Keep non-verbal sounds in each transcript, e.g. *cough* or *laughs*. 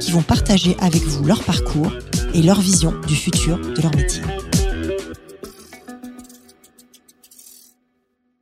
qui vont partager avec vous leur parcours et leur vision du futur de leur métier.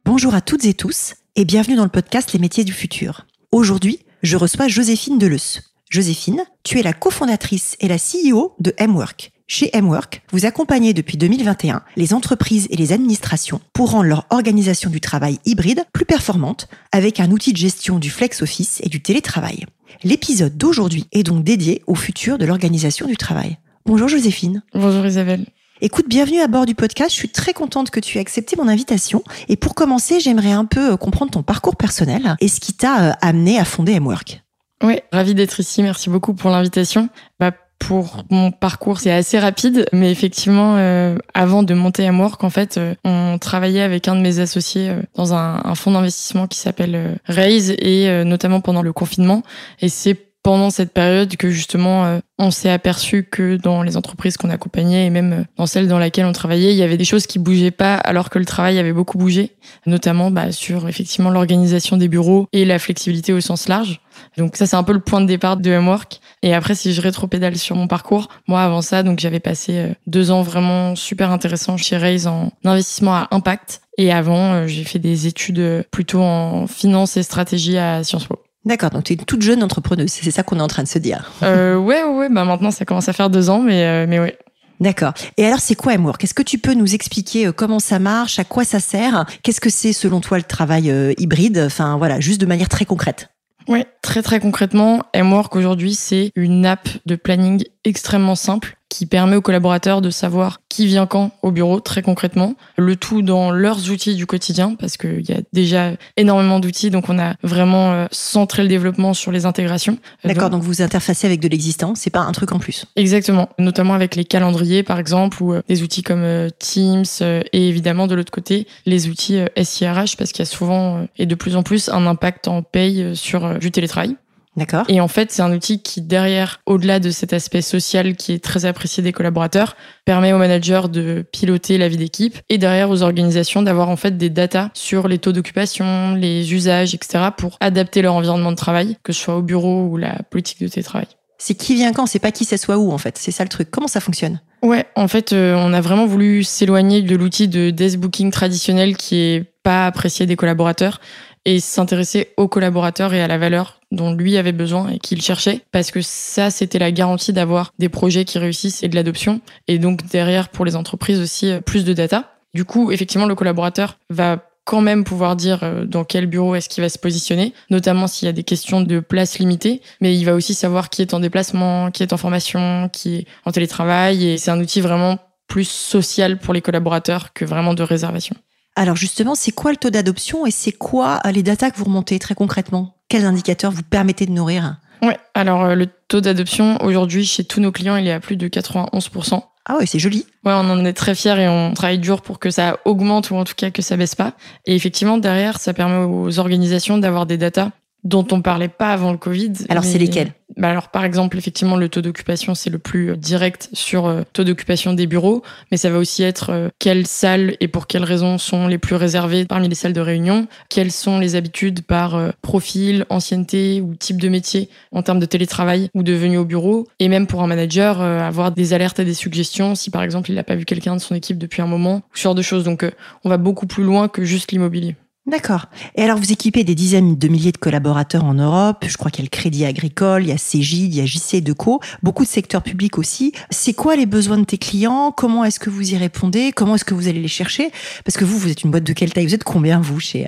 Bonjour à toutes et tous et bienvenue dans le podcast Les métiers du futur. Aujourd'hui, je reçois Joséphine Deleuze. Joséphine, tu es la cofondatrice et la CEO de M-Work. Chez M-Work, vous accompagnez depuis 2021 les entreprises et les administrations pour rendre leur organisation du travail hybride plus performante avec un outil de gestion du flex office et du télétravail. L'épisode d'aujourd'hui est donc dédié au futur de l'organisation du travail. Bonjour Joséphine. Bonjour Isabelle. Écoute, bienvenue à bord du podcast. Je suis très contente que tu aies accepté mon invitation. Et pour commencer, j'aimerais un peu euh, comprendre ton parcours personnel et ce qui t'a euh, amené à fonder M-Work. Oui, ravi d'être ici. Merci beaucoup pour l'invitation. Bah, pour mon parcours, c'est assez rapide, mais effectivement, euh, avant de monter à Work, en fait, euh, on travaillait avec un de mes associés euh, dans un, un fonds d'investissement qui s'appelle Raise, et notamment pendant le confinement. Et c'est pendant cette période que justement euh, on s'est aperçu que dans les entreprises qu'on accompagnait et même euh, dans celles dans lesquelles on travaillait, il y avait des choses qui bougeaient pas alors que le travail avait beaucoup bougé, notamment bah, sur effectivement l'organisation des bureaux et la flexibilité au sens large. Donc ça c'est un peu le point de départ de M-Work. Et après si je rétropédale sur mon parcours, moi avant ça donc j'avais passé euh, deux ans vraiment super intéressants chez Raise en investissement à impact. Et avant j'ai fait des études plutôt en finance et stratégie à Sciences Po. D'accord, donc tu es une toute jeune entrepreneuse, c'est ça qu'on est en train de se dire. Euh, ouais, ouais, bah maintenant ça commence à faire deux ans, mais, euh, mais ouais. D'accord. Et alors, c'est quoi Amour Est-ce que tu peux nous expliquer euh, comment ça marche, à quoi ça sert? Qu'est-ce que c'est selon toi le travail euh, hybride? Enfin, voilà, juste de manière très concrète. Oui, très très concrètement, M-Work aujourd'hui, c'est une app de planning extrêmement simple qui permet aux collaborateurs de savoir qui vient quand au bureau, très concrètement. Le tout dans leurs outils du quotidien, parce qu'il y a déjà énormément d'outils, donc on a vraiment euh, centré le développement sur les intégrations. D'accord, donc, vous interfacez avec de l'existant, c'est pas un truc en plus. Exactement, notamment avec les calendriers par exemple, ou euh, des outils comme euh, Teams, et évidemment de l'autre côté, les outils SIRH, parce qu'il y a souvent et de plus en plus un impact en paye sur du télétravail. D'accord. Et en fait, c'est un outil qui, derrière, au-delà de cet aspect social qui est très apprécié des collaborateurs, permet aux managers de piloter la vie d'équipe et derrière aux organisations d'avoir en fait des datas sur les taux d'occupation, les usages, etc. pour adapter leur environnement de travail, que ce soit au bureau ou la politique de télétravail. C'est qui vient quand, c'est pas qui s'assoit où en fait. C'est ça le truc. Comment ça fonctionne? Ouais, en fait, euh, on a vraiment voulu s'éloigner de l'outil de desk booking traditionnel qui est pas apprécié des collaborateurs et s'intéresser aux collaborateurs et à la valeur dont lui avait besoin et qu'il cherchait parce que ça c'était la garantie d'avoir des projets qui réussissent et de l'adoption et donc derrière pour les entreprises aussi euh, plus de data. Du coup, effectivement, le collaborateur va quand même pouvoir dire euh, dans quel bureau est-ce qu'il va se positionner, notamment s'il y a des questions de place limitée, mais il va aussi savoir qui est en déplacement, qui est en formation, qui est en télétravail, et c'est un outil vraiment plus social pour les collaborateurs que vraiment de réservation. Alors justement, c'est quoi le taux d'adoption et c'est quoi euh, les datas que vous remontez très concrètement? Quels indicateurs vous permettez de nourrir? Oui, alors euh, le taux d'adoption aujourd'hui chez tous nos clients, il est à plus de 91%. Ah ouais, c'est joli. Ouais, on en est très fiers et on travaille dur pour que ça augmente ou en tout cas que ça baisse pas. Et effectivement, derrière, ça permet aux organisations d'avoir des datas dont on parlait pas avant le Covid. Alors c'est lesquels? Bah alors par exemple effectivement le taux d'occupation c'est le plus euh, direct sur euh, taux d'occupation des bureaux, mais ça va aussi être euh, quelles salles et pour quelles raisons sont les plus réservées parmi les salles de réunion, quelles sont les habitudes par profil, ancienneté ou type de métier en termes de télétravail ou de venue au bureau, et même pour un manager avoir des alertes et des suggestions si par exemple il n'a pas vu quelqu'un de son équipe depuis un moment, ce genre de choses. Donc on va beaucoup plus loin que juste l'immobilier. D'accord. Et alors, vous équipez des dizaines de milliers de collaborateurs en Europe. Je crois qu'il y a le Crédit Agricole, il y a Cégide, il y a JC Deco, beaucoup de secteurs publics aussi. C'est quoi les besoins de tes clients? Comment est-ce que vous y répondez? Comment est-ce que vous allez les chercher? Parce que vous, vous êtes une boîte de quelle taille? Vous êtes combien, vous, chez,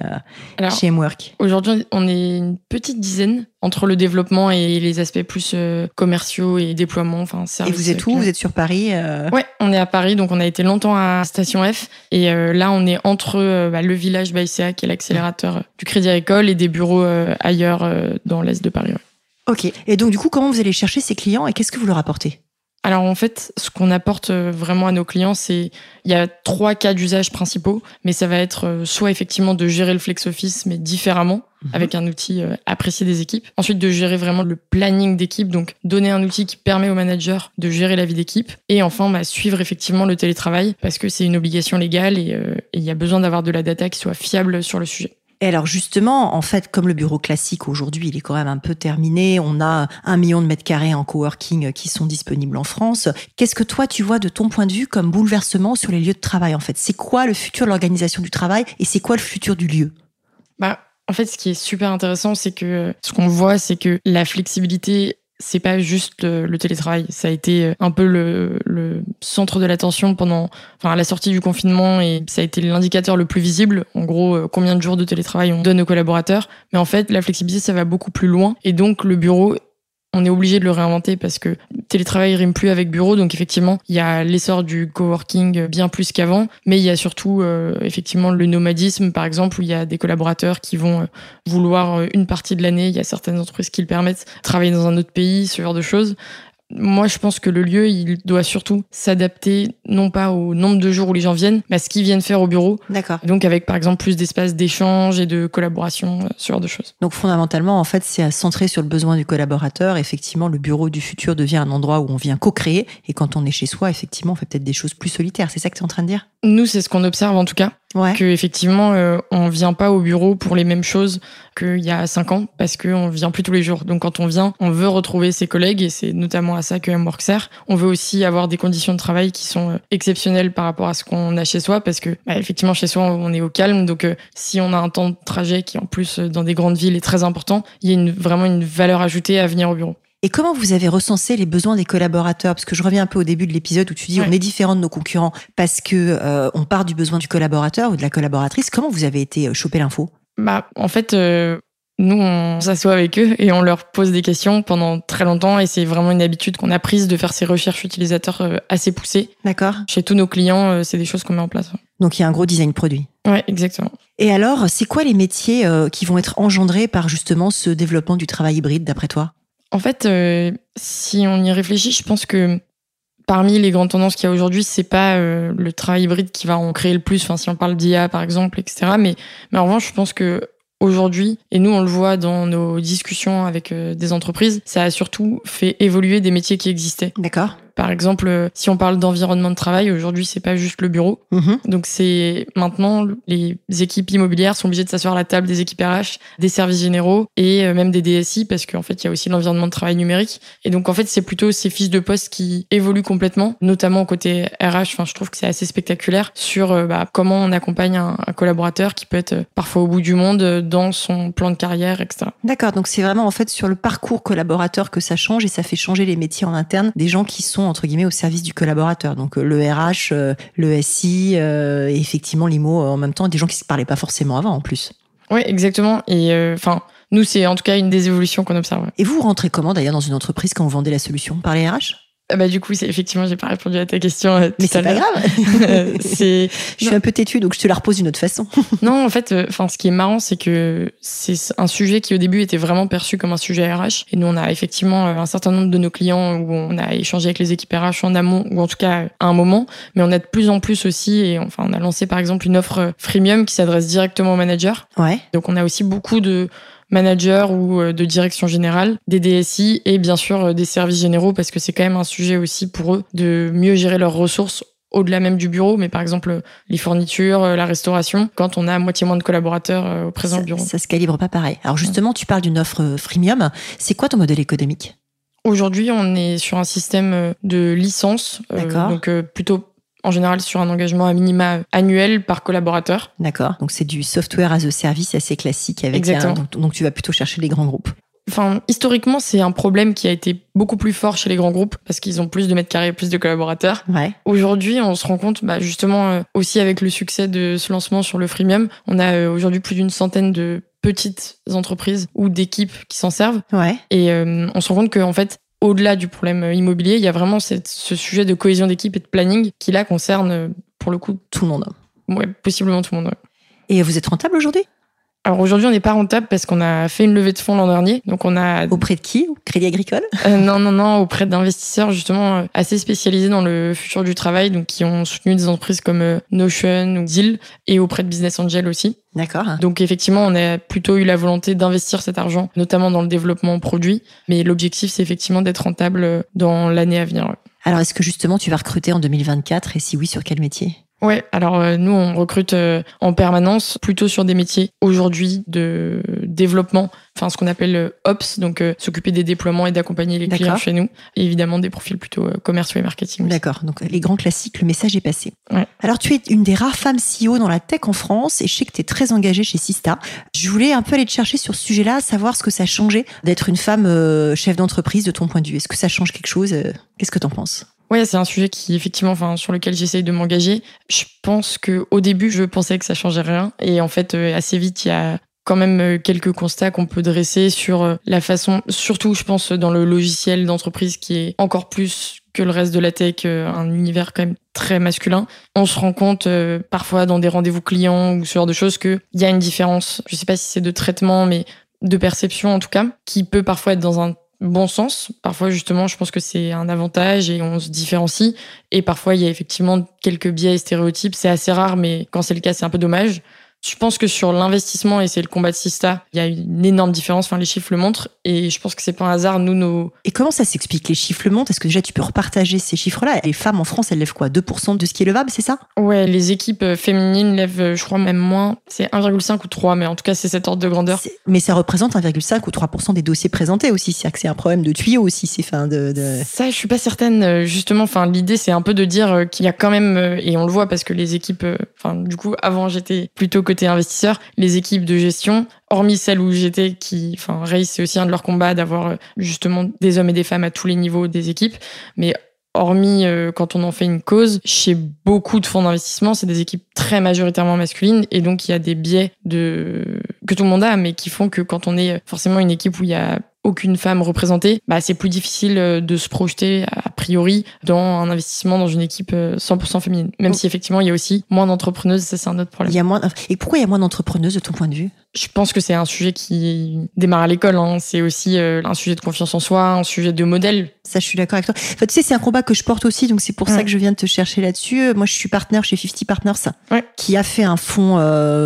euh, chez Mwork? Aujourd'hui, on est une petite dizaine entre le développement et les aspects plus euh, commerciaux et déploiement. Enfin, et vous êtes où? Vous êtes sur Paris euh? Ouais, on est à Paris, donc on a été longtemps à Station F. Et euh, là, on est entre bah, le village Baïséa, qui est l'accélérateur du Crédit Agricole, et des bureaux ailleurs dans l'est de Paris. Ok. Et donc, du coup, comment vous allez chercher ces clients et qu'est-ce que vous leur apportez? Alors en fait, ce qu'on apporte euh, vraiment à nos clients, c'est il y a trois cas d'usage principaux, mais ça va être euh, soit effectivement de gérer le flex office mais différemment mhm. avec un outil euh, apprécié des équipes. Ensuite de gérer vraiment le planning d'équipe, donc donner un outil qui permet aux managers de gérer la vie d'équipe. Et enfin, bah, suivre effectivement le télétravail parce que c'est une obligation légale et il y a besoin d'avoir de la data qui soit fiable sur le sujet. Et alors justement, en fait, comme le bureau classique aujourd'hui, il est quand même un peu terminé, on a un million de mètres carrés en coworking qui sont disponibles en France. Qu'est-ce que toi, tu vois de ton point de vue comme bouleversement sur les lieux de travail en fait? C'est quoi le futur de l'organisation du travail et c'est quoi le futur du lieu? Bah, en fait, ce qui est super intéressant, c'est que ce qu'on voit, c'est que la flexibilité c'est pas juste le, télétravail. Ça a été euh, un peu le, le centre de l'attention pendant, enfin, la sortie du confinement et ça a été l'indicateur le plus visible. En gros, euh, combien de jours de télétravail on donne aux collaborateurs. Mais en fait, la flexibilité, ça va beaucoup plus loin. Et donc, le bureau on est obligé de le réinventer parce que télétravail rime plus avec bureau. Donc effectivement, il y a l'essor du coworking bien plus qu'avant, mais il y a surtout euh, effectivement le nomadisme, par exemple, où il y a des collaborateurs qui vont euh, vouloir euh, une partie de l'année. Il y a certaines entreprises qui le permettent, travailler dans un autre pays, ce genre de choses moi, je pense que le lieu, il doit surtout s'adapter, non pas au nombre de jours où les gens viennent, mais à ce qu'ils viennent faire au bureau. D'accord. Donc, avec, par exemple, plus d'espace d'échange et de collaboration, euh, ce genre de choses. Donc, fondamentalement, en fait, c'est à centrer sur le besoin du collaborateur. Effectivement, le bureau du futur devient un endroit où on vient co-créer. Et quand on est chez soi, effectivement, on fait peut-être des choses plus solitaires. C'est ça que tu es en train de dire? Nous, c'est ce qu'on observe en tout cas. Ouais. Que effectivement, euh, on vient pas au bureau pour les mêmes choses qu'il y a cinq ans, parce qu'on vient plus tous les jours. Donc quand on vient, on veut retrouver ses collègues, et c'est notamment à ça que MWork sert. On veut aussi avoir des conditions de travail qui sont euh, exceptionnelles par rapport à ce qu'on a chez soi, parce que bah, effectivement chez soi on est au calme. Donc euh, si on a un temps de trajet qui en plus dans des grandes villes est très important, il y a vraiment une valeur ajoutée à venir au bureau. Et comment vous avez recensé les besoins des collaborateurs? Parce que je reviens un peu au début de l'épisode où tu dis on est différent de nos concurrents parce que euh, on part du besoin du collaborateur ou de la collaboratrice. Comment vous avez été euh, choper l'info? Bah en fait. Euh, nous, on s'assoit avec eux et on leur pose des questions pendant très longtemps et c'est vraiment une habitude qu'on a prise de faire ces recherches utilisateurs assez poussées. D'accord. Chez tous nos clients, c'est des choses qu'on met en place. Donc il y a un gros design produit. Ouais, exactement. Et alors, c'est quoi les métiers qui vont être engendrés par justement ce développement du travail hybride d'après toi? En fait, euh, si on y réfléchit, je pense que parmi les grandes tendances qu'il y a aujourd'hui, c'est pas euh, le travail hybride qui va en créer le plus. Enfin, si on parle d'IA par exemple, etc. Mais, mais en revanche, je pense que aujourd'hui, et nous on le voit dans nos discussions avec euh, des entreprises, ça a surtout fait évoluer des métiers qui existaient. D'accord. Par exemple, euh, si on parle d'environnement de travail, aujourd'hui, c'est pas juste le bureau. Mhm. Donc, c'est maintenant les équipes immobilières sont obligées de s'asseoir à la table des équipes RH, des services généraux et euh, même des DSI parce qu'en fait, il y a aussi l'environnement de travail numérique. Et donc, en fait, c'est plutôt ces fiches de poste qui évoluent complètement, notamment côté RH. Enfin, je trouve que c'est assez spectaculaire sur euh, bah, comment on accompagne un, collaborateur qui peut être parfois au bout du monde dans son plan de carrière, etc. D'accord. Donc, c'est vraiment en fait sur le parcours collaborateur que ça change et ça fait changer les métiers en interne des gens qui sont entre guillemets au service du collaborateur. Donc euh, le RH, euh, le SI, euh, et effectivement l'IMO en même temps, des gens qui se parlaient pas forcément avant en plus. Oui, exactement. Et enfin, nous c'est en tout cas une des évolutions qu'on observe. Et vous, rentrez comment d'ailleurs dans une entreprise quand vous vendez la solution? Par les RH bah du coup, c'est effectivement, j'ai pas répondu à ta question. Euh, Mais c'est pas grave. c'est, *laughs* je suis un peu têtue, donc je te la repose d'une autre façon. *laughs* non, en fait, euh, enfin, ce qui est marrant, c'est que c'est un sujet qui au début était vraiment perçu comme un sujet RH. Et nous, on a effectivement euh, un certain nombre de nos clients où on a échangé avec les équipes RH en amont, ou en tout cas à un moment. Mais on a de plus en plus aussi, et enfin, on a lancé par exemple une offre freemium qui s'adresse directement aux managers. Ouais. Donc on a aussi beaucoup de manager ou euh, de direction générale, des DSI et bien sûr euh, des services généraux parce que c'est quand même un sujet aussi pour eux de mieux gérer leurs ressources au-delà même du bureau, mais par exemple les fournitures, euh, la restauration, quand on a moitié moins de collaborateurs au présent bureau. Ça se calibre pas pareil. Alors justement, tu parles d'une offre freemium. C'est quoi ton modèle économique? Aujourd'hui, on est sur un système de licence, donc plutôt en général sur un engagement à minima annuel par collaborateur. D'accord. Donc c'est du software as a service assez classique avec Exactement. donc, tu vas plutôt chercher les grands groupes. Enfin, historiquement, c'est un problème qui a été beaucoup plus fort chez les grands groupes parce qu'ils ont plus de mètres carrés, plus de collaborateurs. Ouais. Aujourd'hui, on se rend compte, bah, justement, euh, aussi avec le succès de ce lancement sur le freemium, on a euh, aujourd'hui plus d'une centaine de petites entreprises ou d'équipes qui s'en servent. Ouais. Et euh, on se rend compte qu'en fait, au-delà du problème immobilier, il y a vraiment ce sujet de cohésion d'équipe et de planning qui là concerne pour le coup tout le monde. Ouais, possiblement tout le monde. Et vous êtes rentable aujourd'hui? Alors aujourd'hui, on n'est pas rentable parce qu'on a fait une levée de fonds l'an dernier. Donc on a auprès de qui? Crédit Agricole? Euh, Non, non, non, auprès d'investisseurs justement euh, assez spécialisés dans le futur du travail, donc qui ont soutenu des entreprises comme euh, Notion ou Deal, et auprès de Business Angel aussi. D'accord. Donc effectivement, on a plutôt eu la volonté d'investir cet argent, notamment dans le développement produit. Mais l'objectif, c'est effectivement d'être rentable dans l'année à venir. Alors est-ce que justement tu vas recruter en 2024 et si oui, sur quel métier? Ouais, alors euh, nous on recrute euh, en permanence plutôt sur des métiers aujourd'hui de développement, enfin ce qu'on appelle euh, ops, donc s'occuper des déploiements et d'accompagner les clients chez nous, et évidemment des profils plutôt commerciaux et marketing. D'accord, donc les grands classiques, le message est passé. Ouais. Alors tu es une des rares femmes CEO dans la tech en France et je sais que tu es très engagée chez Sista. Je voulais un peu aller te chercher sur ce sujet-là, savoir ce que ça a changé d'être une femme chef d'entreprise de ton point de vue. Est-ce que ça change quelque chose Qu'est-ce que tu en penses? Ouais, c'est un sujet qui effectivement, enfin, sur lequel j'essaye de m'engager. Je pense que au début, je pensais que ça changeait rien, et en fait, euh, assez vite, il y a quand même euh, quelques constats qu'on peut dresser sur euh, la façon, surtout, je pense, dans le logiciel d'entreprise qui est encore plus que le reste de la tech, un univers quand même très masculin. On se rend compte parfois dans des rendez-vous clients ou ce genre de choses qu'il y a une différence. Je sais pas si c'est de traitement, mais de perception en tout cas, qui peut parfois être dans un bon sens. Parfois, justement, je pense que c'est un avantage et on se différencie. Et parfois, il y a effectivement quelques biais et stéréotypes. C'est assez rare, mais quand c'est le cas, c'est un peu dommage. Je pense que sur l'investissement, et c'est le combat de Sista, il y a une énorme différence. Enfin, les chiffres le montrent. Et je pense que c'est pas un hasard. Nous, nos. Et comment ça s'explique Les chiffres le montrent? Est-ce que déjà tu peux repartager ces chiffres-là? Les femmes en France, elles lèvent quoi? 2% de ce qui est levable, c'est ça? Ouais, les équipes euh, féminines lèvent, je crois, même moins. C'est 1,5 ou 3, mais en tout cas, c'est cet ordre de grandeur. Mais ça représente 1,5 ou 3% des dossiers présentés aussi. C'est-à-dire que c'est un problème de tuyau aussi, c'est fin de, de, Ça, je suis pas certaine. Euh, justement, enfin, l'idée, c'est un peu de dire euh, qu'il y a quand même, et on le voit parce que les équipes, enfin, du coup, avant, j'étais plutôt côté investisseur les équipes de gestion, hormis celles où j'étais, qui, enfin, Race, c'est aussi un de leurs combats d'avoir euh, justement des hommes et des femmes à tous les niveaux des équipes. Mais hormis euh, quand on en fait une cause, chez beaucoup de fonds d'investissement, c'est des équipes très majoritairement masculines et donc il y a des biais de que tout le monde a, mais qui font que quand on est forcément une équipe où il y a aucune femme représentée, bah, c'est plus difficile euh, de se projeter a priori dans un investissement dans une équipe 100% euh, féminine. Même si effectivement il y a aussi moins d'entrepreneuses, ça c'est un autre problème. Il y a moins. Et pourquoi il y a moins d'entrepreneuses de ton point de vue? Je pense que c'est un sujet qui démarre à l'école. Hein. C'est aussi euh, un sujet de confiance en soi, un sujet de modèle. Ça, je suis d'accord avec toi. Enfin, tu sais, c'est un combat que je porte aussi, donc c'est pour ça que je viens de te chercher là-dessus. Moi, je suis partenaire chez 50 Partners, qui a fait un fonds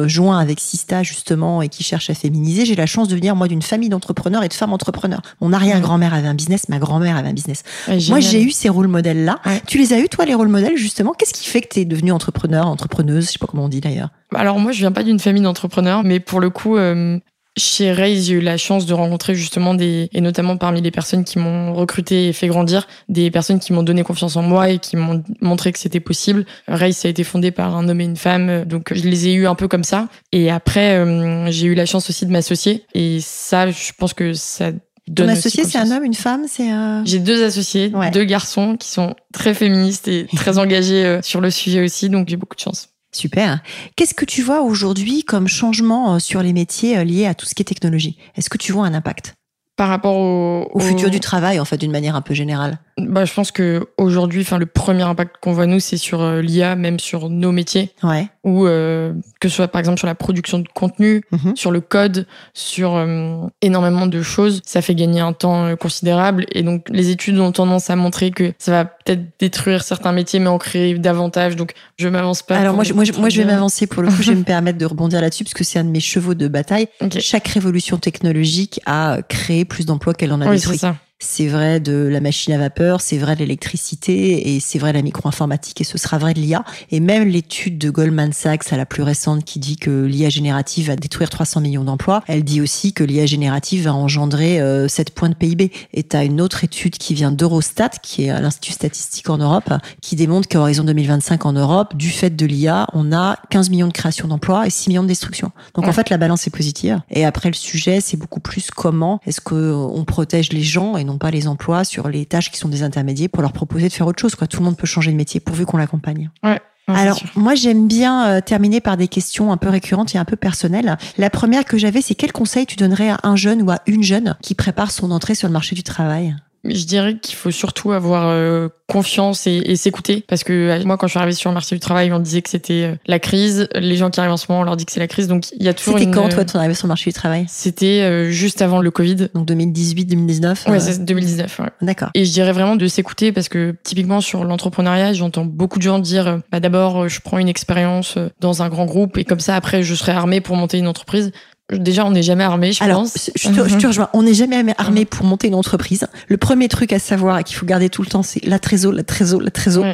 joint avec Sista justement et qui cherche à féminiser. J'ai la chance de venir moi d'une famille d'entrepreneurs et de femmes entrepreneurs. Mon arrière-grand-mère avait un business, ma grand-mère avait un business. moi, j'ai eu ces rôles modèles-là. Tu les as eu, toi, les rôles modèles, justement? Qu'est-ce qui fait que tu es devenue entrepreneur, entrepreneuse? Je sais pas comment on dit d'ailleurs. Alors moi, je viens pas d'une famille d'entrepreneurs, mais pour le coup, euh, chez Raise, j'ai eu la chance de rencontrer justement des, et notamment parmi les personnes qui m'ont recruté et fait grandir, des personnes qui m'ont donné confiance en moi et qui m'ont montré que c'était possible. Raise a été fondé par un homme et une femme, donc je les ai eus un peu comme ça. Et après, euh, j'ai eu la chance aussi de m'associer. Et ça, je pense que ça ton associé, c'est un homme, une femme, c'est J'ai deux associés, deux garçons qui sont très féministes et très *laughs* engagés euh, sur le sujet aussi, donc j'ai beaucoup de chance. Super. Qu'est-ce que tu vois aujourd'hui comme changement euh, sur les métiers euh, liés à tout ce qui est technologie? Est-ce que tu vois un impact? Par rapport au, au, futur du travail, en fait, d'une manière un peu générale bah, Je pense que aujourd'hui, enfin, le premier impact qu'on voit, nous, c'est sur euh, l'IA, même sur nos métiers. Ouais. Ou euh, que ce soit, par exemple, sur la production de contenu, mhm. sur le code, sur euh, énormément de choses. Ça fait gagner un temps considérable. Et donc, les études ont tendance à montrer que ça va peut-être détruire certains métiers, mais en créer davantage. Donc, je m'avance pas. Alors, moi, je, moi, je, vais m'avancer pour le coup. je vais me *laughs* permettre de rebondir là-dessus, parce que c'est un de mes chevaux de bataille. Chaque révolution technologique a créé plus d'emplois qu'elle en a oui, détruit. C'est vrai de la machine à vapeur, c'est vrai de l'électricité et c'est vrai de la micro-informatique et ce sera vrai de l'IA. Et même l'étude de Goldman Sachs, à la plus récente, qui dit que l'IA générative va détruire 300 millions d'emplois, elle dit aussi que l'IA générative va engendrer 7 euh, points de PIB. Et tu as une autre étude qui vient d'Eurostat, qui est l'Institut statistique en Europe, qui démontre qu'à horizon 2025 en Europe, du fait de l'IA, on a 15 millions de créations d'emplois et 6 millions de destructions. Donc en fait, la balance est positive. Et après, le sujet, c'est beaucoup plus comment est-ce qu'on protège les gens et non pas les emplois sur les tâches qui sont des intermédiaires pour leur proposer de faire autre chose. Quoi. Tout le monde peut changer de métier pourvu qu'on l'accompagne. Ouais. Alors, moi, j'aime bien euh, terminer par des questions un peu récurrentes et un peu personnelles. La première que j'avais, c'est quel conseil tu donnerais à un jeune ou à une jeune qui prépare son entrée sur le marché du travail? Je dirais qu'il faut surtout avoir euh, confiance et, et s'écouter parce que euh, moi quand je suis arrivée sur le marché du travail on disait que c'était euh, la crise les gens qui arrivent en ce moment on leur dit que c'est la crise donc il y a toujours C'était une, quand toi ton arrivée sur le marché du travail? c'était euh, juste avant le Covid Donc 2018, 2019 ouais euh, c'est 2019 ouais. D'accord. Et je dirais vraiment de s'écouter parce que typiquement sur l'entrepreneuriat, j'entends beaucoup de gens dire euh, bah d'abord euh, je prends une expérience euh, dans un grand groupe et comme ça après je serai armé pour monter une entreprise. Déjà on n'est jamais armé, je Alors, pense. je te, je te rejoins. On n'est jamais Mhm. armé pour monter une entreprise. Le premier truc à savoir et qu'il faut garder tout le temps, c'est la trésor, la trésor, la trésor.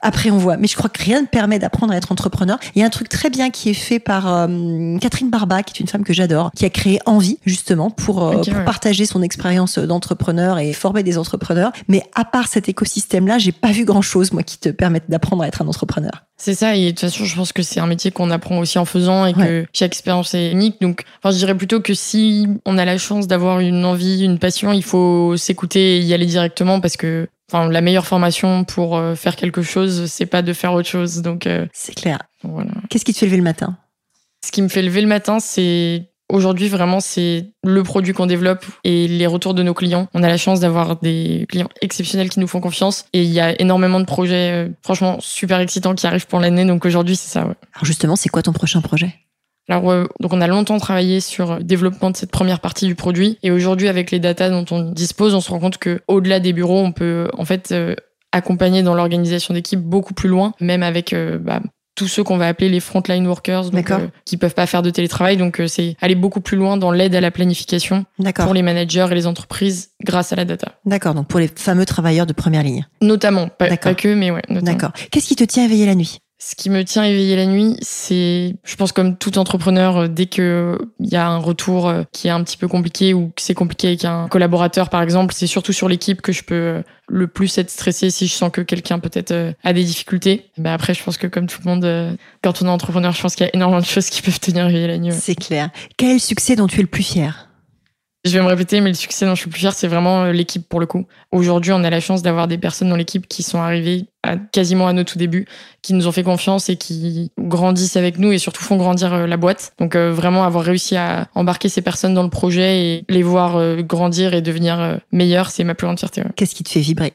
Après, on voit. Mais je crois que rien ne permet d'apprendre à être entrepreneur. Il y a un truc très bien qui est fait par euh, Catherine Barba, qui est une femme que j'adore, qui a créé Envie, justement, pour, euh, pour ouais. partager son expérience d'entrepreneur et former des entrepreneurs. Mais à part cet écosystème-là, j'ai pas vu grand-chose, moi, qui te permette d'apprendre à être un entrepreneur. C'est ça, et de toute façon, je pense que c'est un métier qu'on apprend aussi en faisant et que chaque expérience est unique. Donc, enfin, je dirais plutôt que si on a la chance d'avoir une envie, une passion, il faut s'écouter et y aller directement parce que, enfin, la meilleure formation pour euh, faire quelque chose, c'est pas de faire autre chose. Donc, euh, C'est clair. voilà. Qu'est-ce qui te fait lever le matin? Ce qui me fait lever le matin, c'est aujourd'hui vraiment c'est le produit qu'on développe et les retours de nos clients. On a la chance d'avoir des clients exceptionnels qui nous font confiance et il y a énormément de projets euh, franchement super excitants qui arrivent pour l'année. Donc aujourd'hui c'est ça. Ouais. Alors justement, c'est quoi ton prochain projet? Alors euh, donc on a longtemps travaillé sur le développement de cette première partie du produit et aujourd'hui avec les datas dont on dispose, on se rend compte que au-delà des bureaux, on peut en fait euh, accompagner dans l'organisation d'équipe beaucoup plus loin, même avec euh, bah, tous ceux qu'on va appeler les frontline workers, donc, euh, qui peuvent pas faire de télétravail. Donc, euh, c'est aller beaucoup plus loin dans l'aide à la planification pour les managers et les entreprises grâce à la data. D'accord. Donc pour les fameux travailleurs de première ligne. Notamment, pas, que, mais ouais. D'accord. Qu'est-ce qui te tient éveillé la nuit? Ce qui me tient éveillé la nuit, c'est, je pense comme tout entrepreneur, euh, dès que il y a un retour euh, qui est un petit peu compliqué ou que c'est compliqué avec un collaborateur, par exemple, c'est surtout sur l'équipe que je peux euh, le plus être stressé si je sens que quelqu'un peut-être euh, a des difficultés. Mais après, je pense que comme tout le monde, euh, quand on est entrepreneur, je pense qu'il y a énormément de choses qui peuvent tenir éveillé la nuit. C'est clair. Quel succès dont tu es le plus fier? Je vais me répéter, mais le succès dont je suis plus fier, c'est vraiment euh, l'équipe pour le coup. Aujourd'hui, on a la chance d'avoir des personnes dans l'équipe qui sont arrivées à, quasiment à nos tout débuts, qui nous ont fait confiance et qui grandissent avec nous et surtout font grandir euh, la boîte. Donc euh, vraiment avoir réussi à embarquer ces personnes dans le projet et les voir euh, grandir et devenir euh, meilleurs, c'est ma plus grande fierté. ouais. Qu'est-ce qui te fait vibrer?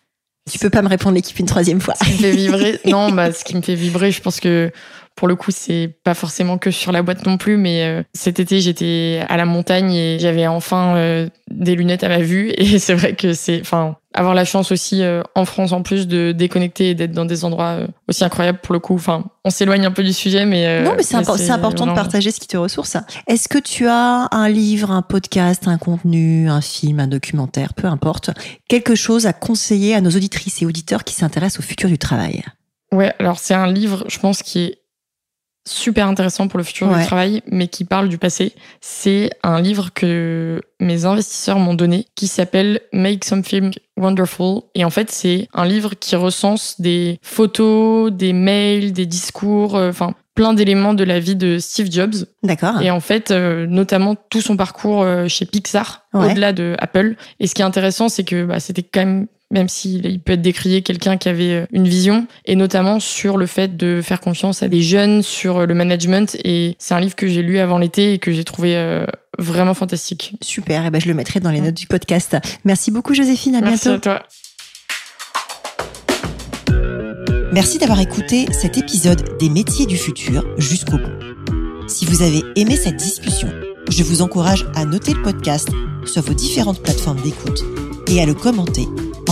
Tu peux pas me répondre l'équipe une troisième fois. Ce qui me fait vibrer, *laughs* non, bah ce qui me fait vibrer, je pense que pour le coup, c'est pas forcément que sur la boîte non plus, mais euh, cet été, j'étais à la montagne et j'avais enfin euh, des lunettes à ma vue. *laughs* Et c'est vrai que c'est, enfin, avoir la chance aussi euh, en France en plus de déconnecter et d'être dans des endroits euh, aussi incroyables pour le coup. Enfin, on s'éloigne un peu du sujet, mais euh, non, mais c'est impo- c'est important de partager ce qui te ressource. Est-ce que tu as un livre, un podcast, un contenu, un film, un documentaire, peu importe, quelque chose à conseiller à nos auditrices et auditeurs qui s'intéressent au futur du travail? Ouais, alors c'est un livre, je pense, qui est super intéressant pour le futur Ouais. du travail, mais qui parle du passé. C'est un livre que mes investisseurs m'ont donné, qui s'appelle Make Something Wonderful. Et en fait, c'est un livre qui recense des photos, des mails, des discours, euh, enfin plein d'éléments de la vie de Steve Jobs. D'accord Et en fait, euh, notamment tout son parcours euh, chez Pixar, Ouais. au-delà de Apple. Et ce qui est intéressant, c'est que bah, c'était quand même, même s'il il peut être décrié, quelqu'un qui avait euh, une vision, et notamment sur le fait de faire confiance à des jeunes, sur euh, le management. Et c'est un livre que j'ai lu avant l'été et que j'ai trouvé euh, vraiment fantastique. Super, et ben je le mettrai dans les notes du podcast. Merci beaucoup Joséphine, à Merci bientôt. à toi. Merci d'avoir écouté cet épisode des métiers du futur jusqu'au bout. Si vous avez aimé cette discussion, je vous encourage à noter le podcast sur vos différentes plateformes d'écoute et à le commenter,